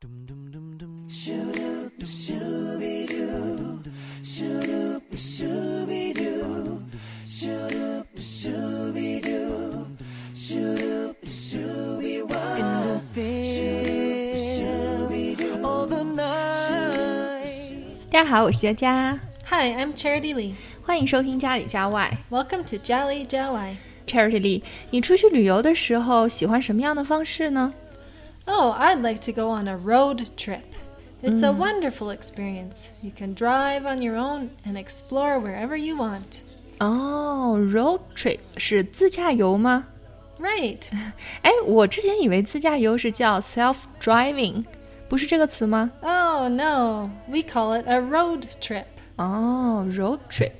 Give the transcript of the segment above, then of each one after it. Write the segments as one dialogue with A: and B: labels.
A: 大家好，我是佳佳。
B: Hi, I'm Charity Lee.
A: 欢迎收听家里家外。
B: Welcome to Jolly Jawai.
A: Charity Lee，你出去旅游的时候喜欢什么样的方式呢？
B: Oh, I'd like to go on a road trip. It's a wonderful experience. You can drive on your own and explore wherever you want.
A: 哦、r o a d trip 是自驾游吗？
B: Right.
A: 哎，我之前以为自驾游是叫 self driving，不是这个词吗？
B: Oh, no. We call it a road trip.
A: 哦、r o a d trip，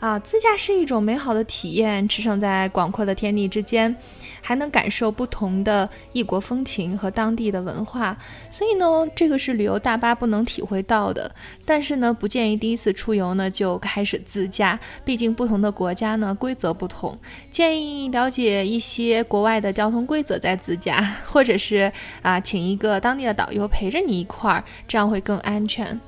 A: 啊，自驾是一种美好的体验，驰骋在广阔的天地之间，还能感受不同的异国风情和当地的文化。所以呢，这个是旅游大巴不能体会到的。但是呢，不建议第一次出游呢就开始自驾，毕竟不同的国家呢规则不同，建议了解一些国外的交通规则再自驾，或者是啊，请一个当地的导游陪着你一块儿，这样会更安全。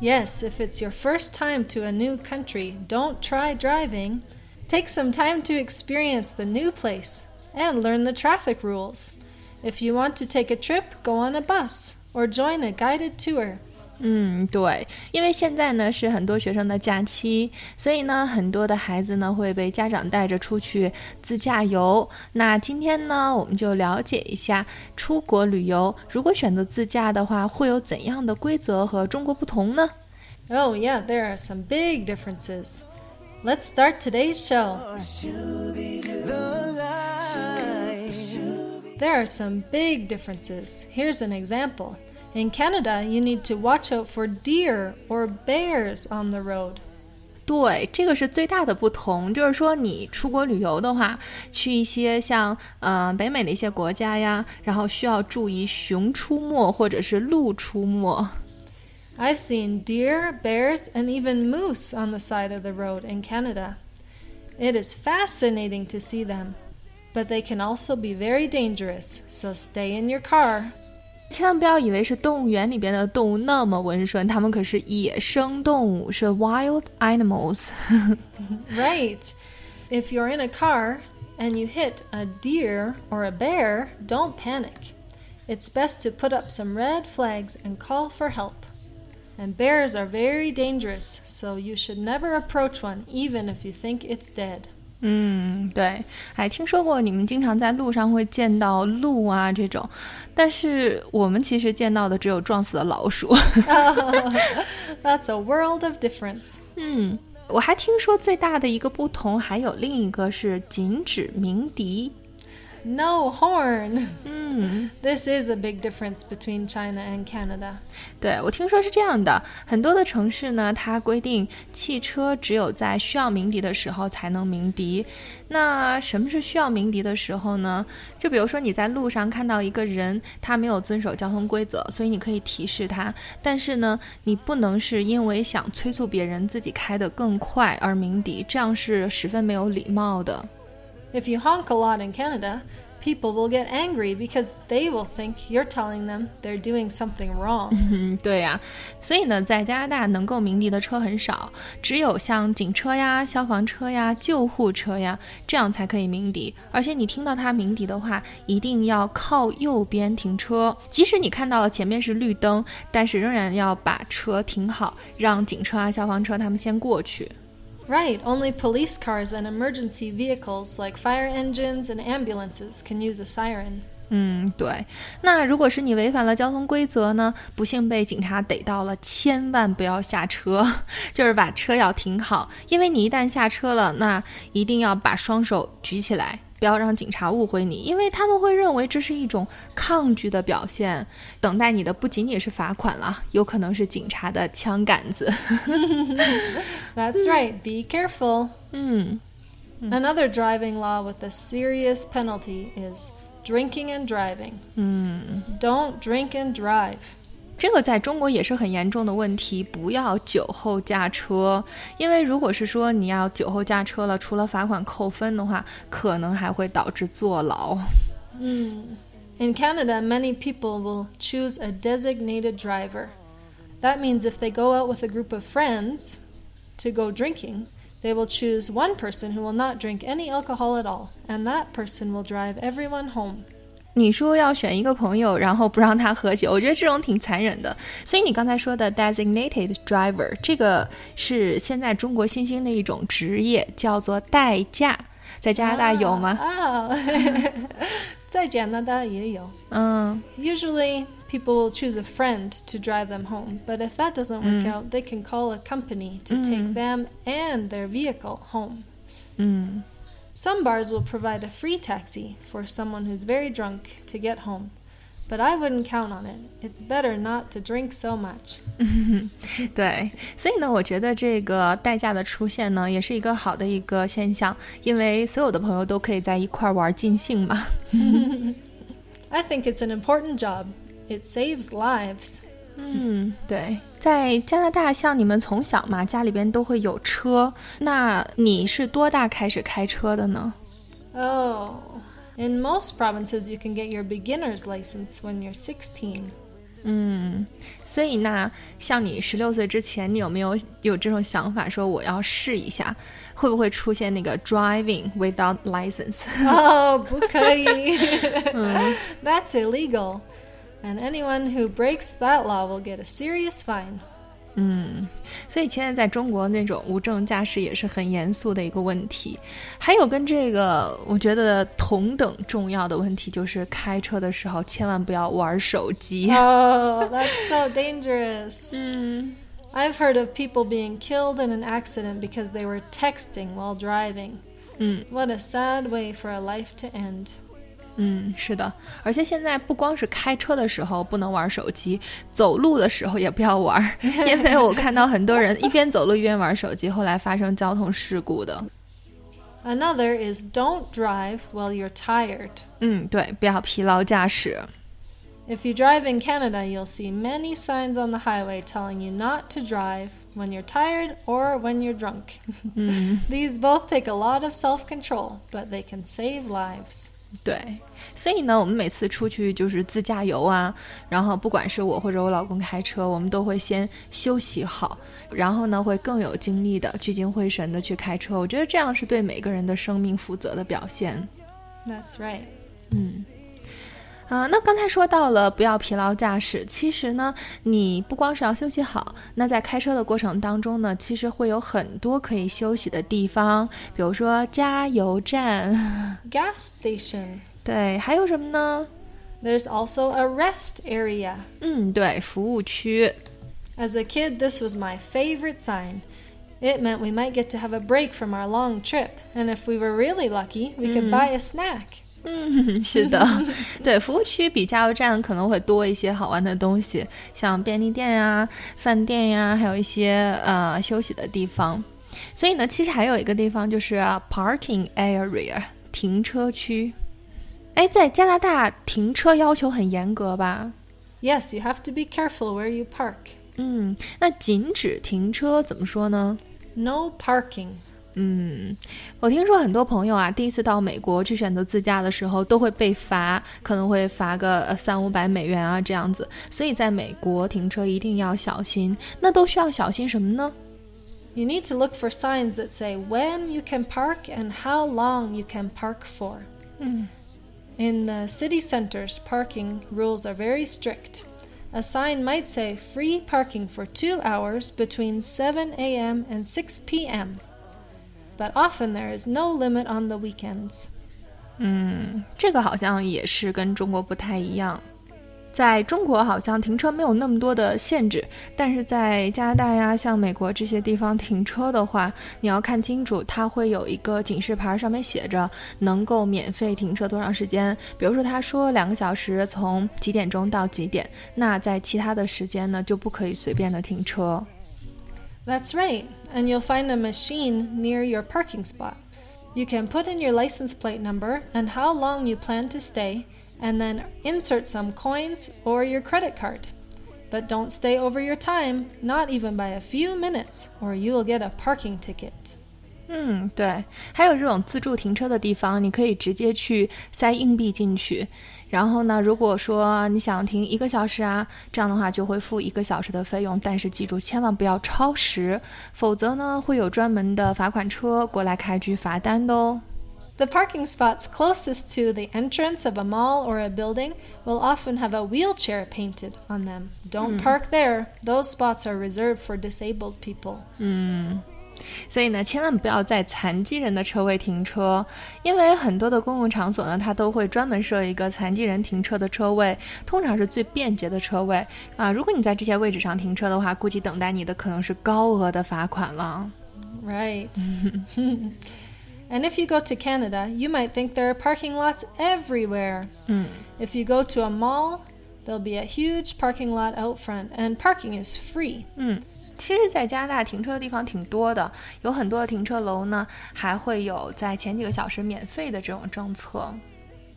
B: Yes, if it's your first time to a new country, don't try driving. Take some time to experience the new place and learn the traffic rules. If you want to take a trip, go on a bus or join a guided tour.
A: 嗯，对，因为现在呢是很多学生的假期，所以呢很多的孩子呢会被家长带着出去自驾游。那今天呢我们就了解一下出国旅游，如果选择自驾的话，会有怎样的规则和中国不同呢？
B: Oh, yeah, there are some big differences. Let's start today's show. There are some big differences. Here's an example. In Canada, you need to watch out for deer or bears on the road.
A: 对，这个是最大的不同，就是说你出国旅游的话，去一些像呃北美的一些国家呀，然后需要注意熊出没或者是鹿出没。
B: I've seen deer, bears, and even moose on the side of the road in Canada. It is fascinating to see them, but they can also be very dangerous, so stay in your car.
A: 千万不要以为是动物园里边的动物那么温顺，它们可是野生动物，是 wild animals。
B: Right. If you're in a car and you hit a deer or a bear, don't panic. It's best to put up some red flags and call for help. And bears are very dangerous, so you should never approach one, even if you think it's dead.
A: 嗯，对，还听说过你们经常在路上会见到鹿啊这种，但是我们其实见到的只有撞死的老鼠。
B: That's a world of difference.
A: 嗯，我还听说最大的一个不同还有另一个是禁止鸣笛。
B: No horn.
A: 嗯，
B: This is a big difference between China and Canada.
A: 对，我听说是这样的，很多的城市呢，它规定汽车只有在需要鸣笛的时候才能鸣笛。那什么是需要鸣笛的时候呢？就比如说你在路上看到一个人，他没有遵守交通规则，所以你可以提示他，但是呢，你不能是因为想催促别人自己开得更快而鸣笛，这样是十分没有礼貌的。
B: If you honk a lot in Canada, people will get angry because they will think you're telling them they're doing something wrong.
A: 对呀、所以呢，在加拿大能够鸣笛的车很少，只有像警车呀、消防车呀、救护车呀，这样才可以鸣笛。而且你听到它鸣笛的话，一定要靠右边停车，即使你看到了前面是绿灯，但是仍然要把车停好，让警车啊、消防车他们先过去。
B: Right, only police cars and emergency vehicles like fire engines and ambulances can use a siren.
A: 嗯，对。那如果是你违反了交通规则呢，不幸被警察逮到了，千万不要下车，就是把车要停好，因为你一旦下车了，那一定要把双手举起来，不要让警察误会你，因为他们会认为这是一种抗拒的表现。等待你的不仅仅是罚款了，有可能是警察的枪杆子。
B: That's right, be careful.
A: 嗯
B: Another driving law with a serious penalty is drinking and driving.
A: 嗯。
B: Don't drink and drive.
A: 这个在中国也是很严重的问题，不要酒后驾车。因为如果是说你要酒后驾车了，除了罚款扣分的话，可能还会导致坐牢。
B: Mm. In Canada, many people will choose a designated driver. That means if they go out with a group of friends to go drinking, they will choose one person who will not drink any alcohol at all, and that person will drive everyone home.
A: 你说要选一个朋友，然后不让他喝酒，我觉得这种挺残忍的。所以你刚才说的 designated driver，这个是现在中国新兴的一种职业，叫做代驾。在加拿大有吗？
B: 啊，在加拿大也有。
A: 嗯
B: Usually, people choose a friend to drive them home, but if that doesn't work out, they can call a company to take them and their vehicle home.
A: 嗯
B: Some bars will provide a free taxi for someone who's very drunk to get home, but I wouldn't count on it. It's better not to drink so much.
A: 对，所以呢，我觉得这个代驾的出现呢，也是一个好的一个现象，因为所有的朋友都可以在一块儿玩尽兴嘛。
B: I think it's an important job. It saves lives.
A: 嗯，对，在加拿大，像你们从小嘛，家里边都会有车，那你是多大开始开车的呢
B: ？Oh, in most provinces, you can get your beginner's license when you're 16.
A: 嗯，所以那像你十六岁之前，你有没有有这种想法，说我要试一下，会不会出现那个 driving without
B: license？Oh, 不可以. That's illegal. And anyone who breaks that law will get a serious fine.
A: 所以现在在中国那种无证驾驶也是很严肃的一个问题。还有跟这个我觉得同等重要的问题，就是开车的时候千万不要玩手机。
B: Oh, that's so dangerous.
A: 嗯
B: I've heard of people being killed in an accident because they were texting while driving.
A: 嗯
B: What a sad way for a life to end.
A: 嗯，是的，而且现在不光是开车的时候不能玩手机，走路的时候也不要玩儿，因为我看到很多人一边走路一边玩手机，后来发生交通事故的。
B: Another is don't drive while you're tired.
A: 嗯，对，不要疲劳驾驶。
B: If you drive in Canada, you'll see many signs on the highway telling you not to drive when you're tired or when you're drunk. These both take a lot of self control, but they can save lives.
A: 对，所以呢，我们每次出去就是自驾游啊，然后不管是我或者我老公开车，我们都会先休息好，然后呢，会更有精力的聚精会神的去开车。我觉得这样是对每个人的生命负责的表现。
B: That's right.
A: 啊、那刚才说到了不要疲劳驾驶，其实呢，你不光是要休息好，那在开车的过程当中呢，其实会有很多可以休息的地方，比如说加油站
B: ，Gas station.
A: 对，还有什么呢
B: ？There's also a rest area.
A: 嗯，对，服务区。
B: As a kid, this was my favorite sign. It meant we might get to have a break from our long trip, and if we were really lucky, we could buy a snack.
A: 嗯，是的，对，服务区比加油站可能会多一些好玩的东西，像便利店呀、饭店呀，还有一些呃休息的地方。所以呢，其实还有一个地方就是 parking area 停车区。哎，在加拿大停车要求很严格吧
B: ？Yes, you have to be careful where you park.
A: 嗯，那禁止停车怎么说呢
B: ？No parking.
A: 嗯，我听说很多朋友啊，第一次到美国去选择自驾的时候，都会被罚，可能会罚个呃三五百美元啊这样子。所以在美国停车一定要小心。那都需要小心什么呢？
B: You need to look for signs that say when you can park and how long you can park for. In the city centers, parking rules are very strict. A sign might say free parking for two hours between 7 a.m. and 6 p.m. But often there is no limit on the weekends.
A: 嗯，这个好像也是跟中国不太一样。在中国好像停车没有那么多的限制，但是在加拿大呀，像美国这些地方停车的话，你要看清楚，它会有一个警示牌，上面写着能够免费停车多长时间。比如说，他说两个小时，从几点钟到几点，那在其他的时间呢，就不可以随便的停车。
B: That's right, and you'll find a machine near your parking spot. You can put in your license plate number and how long you plan to stay, and then insert some coins or your credit card. But don't stay over your time, not even by a few minutes, or you will get a parking ticket.
A: 嗯，对，还有这种自助停车的地方，你可以直接去塞硬币进去。然后呢，如果说你想停一个小时啊，这样的话就会付一个小时的费用。但是记住，千万不要超时，否则呢会有专门的罚款车过来开具罚单的哦。
B: The parking spots closest to the entrance of a mall or a building will often have a wheelchair painted on them. Don't park there. Those spots are reserved for disabled people.
A: 嗯。 所以呢，千万不要在残疾人的车位停车，因为很多的公共场所呢，它都会专门设一个残疾人停车的车位，通常是最便捷的车位啊。如果你在这些位置上停车的话，估计等待你的可能是高额的罚款了。
B: Right. And if you go to Canada, you might think there are parking lots everywhere. If you go to a mall, there'll be a huge parking lot out front, and parking is free.
A: 其实，在加拿大停车的地方挺多的，有很多的停车楼呢，还会有在前几个小时免费的这种政策。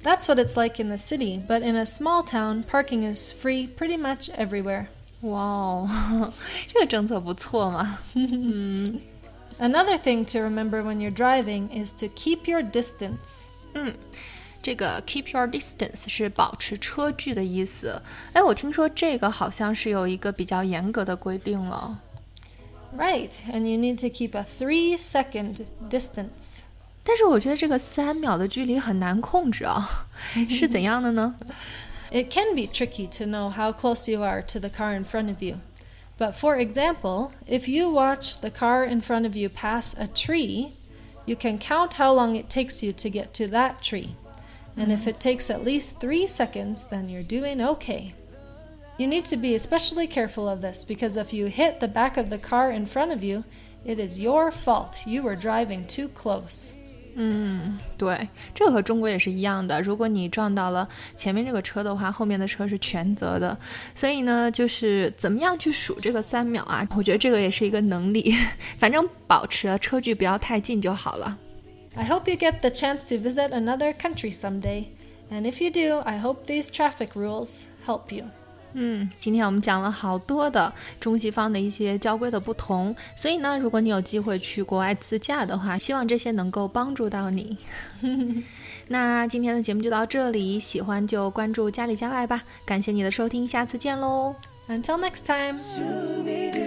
B: That's what it's like in the city, but in a small town, parking is free pretty much everywhere.
A: 哇哦，这个政策不错嘛。
B: Another thing to remember when you're driving is to keep your distance.
A: 嗯，这个 keep your distance 是保持车距的意思。哎，我听说这个好像是有一个比较严格的规定了。
B: Right, and you need to keep a three second distance.
A: 但是我觉得这个三秒的距离很难控制啊，是怎样的呢？
B: It can be tricky to know how close you are to the car in front of you. But for example, if you watch the car in front of you pass a tree, you can count how long it takes you to get to that tree. And if it takes at least three seconds, then you're doing okay. You need to be especially careful of this because if you hit the back of the car in front of you, it is your fault. You were driving too close.
A: 嗯，对，这个和中国也是一样的。如果你撞到了前面这个车的话，后面的车是全责的。所以呢，就是怎么样去数这个三秒啊？我觉得这个也是一个能力。反正保持车距不要太近就好了。
B: I hope you get the chance to visit another country someday. And if you do, I hope these traffic rules help you.
A: 嗯，今天我们讲了好多的中西方的一些交规的不同，所以呢，如果你有机会去国外自驾的话，希望这些能够帮助到你。那今天的节目就到这里，喜欢就关注家里家外吧，感谢你的收听，下次见喽
B: ，Until next time。